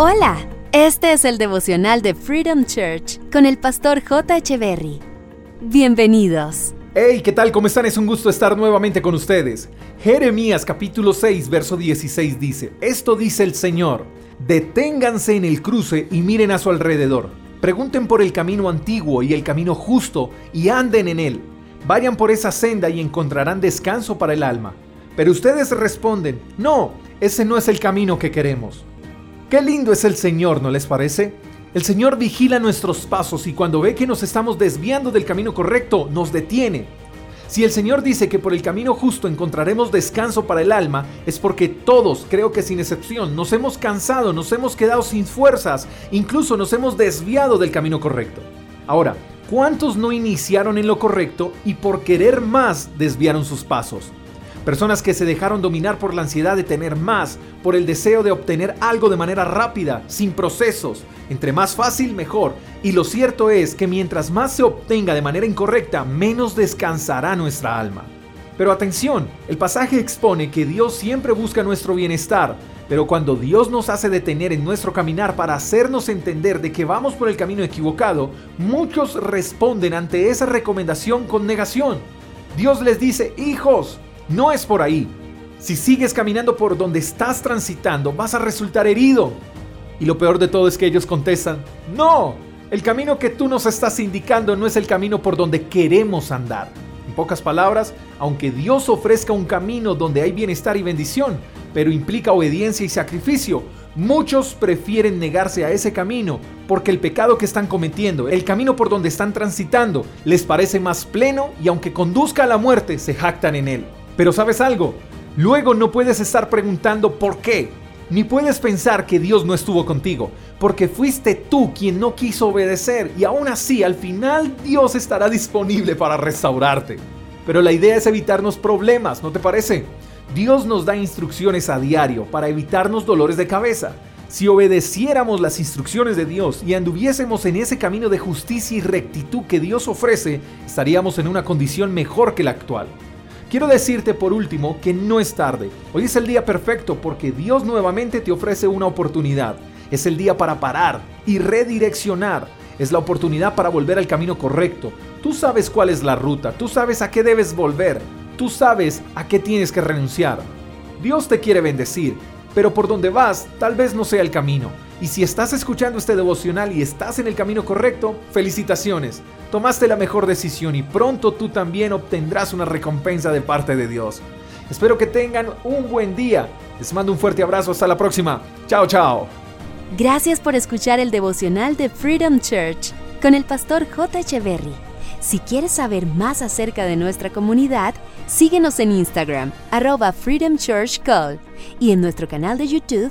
Hola, este es el devocional de Freedom Church con el pastor J. Berry. Bienvenidos. Hey, ¿qué tal? ¿Cómo están? Es un gusto estar nuevamente con ustedes. Jeremías capítulo 6, verso 16 dice, Esto dice el Señor, deténganse en el cruce y miren a su alrededor. Pregunten por el camino antiguo y el camino justo y anden en él. Vayan por esa senda y encontrarán descanso para el alma. Pero ustedes responden, no, ese no es el camino que queremos. Qué lindo es el Señor, ¿no les parece? El Señor vigila nuestros pasos y cuando ve que nos estamos desviando del camino correcto, nos detiene. Si el Señor dice que por el camino justo encontraremos descanso para el alma, es porque todos, creo que sin excepción, nos hemos cansado, nos hemos quedado sin fuerzas, incluso nos hemos desviado del camino correcto. Ahora, ¿cuántos no iniciaron en lo correcto y por querer más desviaron sus pasos? Personas que se dejaron dominar por la ansiedad de tener más, por el deseo de obtener algo de manera rápida, sin procesos. Entre más fácil, mejor. Y lo cierto es que mientras más se obtenga de manera incorrecta, menos descansará nuestra alma. Pero atención, el pasaje expone que Dios siempre busca nuestro bienestar, pero cuando Dios nos hace detener en nuestro caminar para hacernos entender de que vamos por el camino equivocado, muchos responden ante esa recomendación con negación. Dios les dice, hijos, no es por ahí. Si sigues caminando por donde estás transitando, vas a resultar herido. Y lo peor de todo es que ellos contestan, no, el camino que tú nos estás indicando no es el camino por donde queremos andar. En pocas palabras, aunque Dios ofrezca un camino donde hay bienestar y bendición, pero implica obediencia y sacrificio, muchos prefieren negarse a ese camino porque el pecado que están cometiendo, el camino por donde están transitando, les parece más pleno y aunque conduzca a la muerte, se jactan en él. Pero sabes algo, luego no puedes estar preguntando por qué, ni puedes pensar que Dios no estuvo contigo, porque fuiste tú quien no quiso obedecer y aún así al final Dios estará disponible para restaurarte. Pero la idea es evitarnos problemas, ¿no te parece? Dios nos da instrucciones a diario para evitarnos dolores de cabeza. Si obedeciéramos las instrucciones de Dios y anduviésemos en ese camino de justicia y rectitud que Dios ofrece, estaríamos en una condición mejor que la actual. Quiero decirte por último que no es tarde. Hoy es el día perfecto porque Dios nuevamente te ofrece una oportunidad. Es el día para parar y redireccionar. Es la oportunidad para volver al camino correcto. Tú sabes cuál es la ruta, tú sabes a qué debes volver, tú sabes a qué tienes que renunciar. Dios te quiere bendecir, pero por donde vas tal vez no sea el camino. Y si estás escuchando este devocional y estás en el camino correcto, felicitaciones. Tomaste la mejor decisión y pronto tú también obtendrás una recompensa de parte de Dios. Espero que tengan un buen día. Les mando un fuerte abrazo. Hasta la próxima. Chao, chao. Gracias por escuchar el devocional de Freedom Church con el pastor J. Echeverry. Si quieres saber más acerca de nuestra comunidad, síguenos en Instagram, arroba Freedom Church y en nuestro canal de YouTube,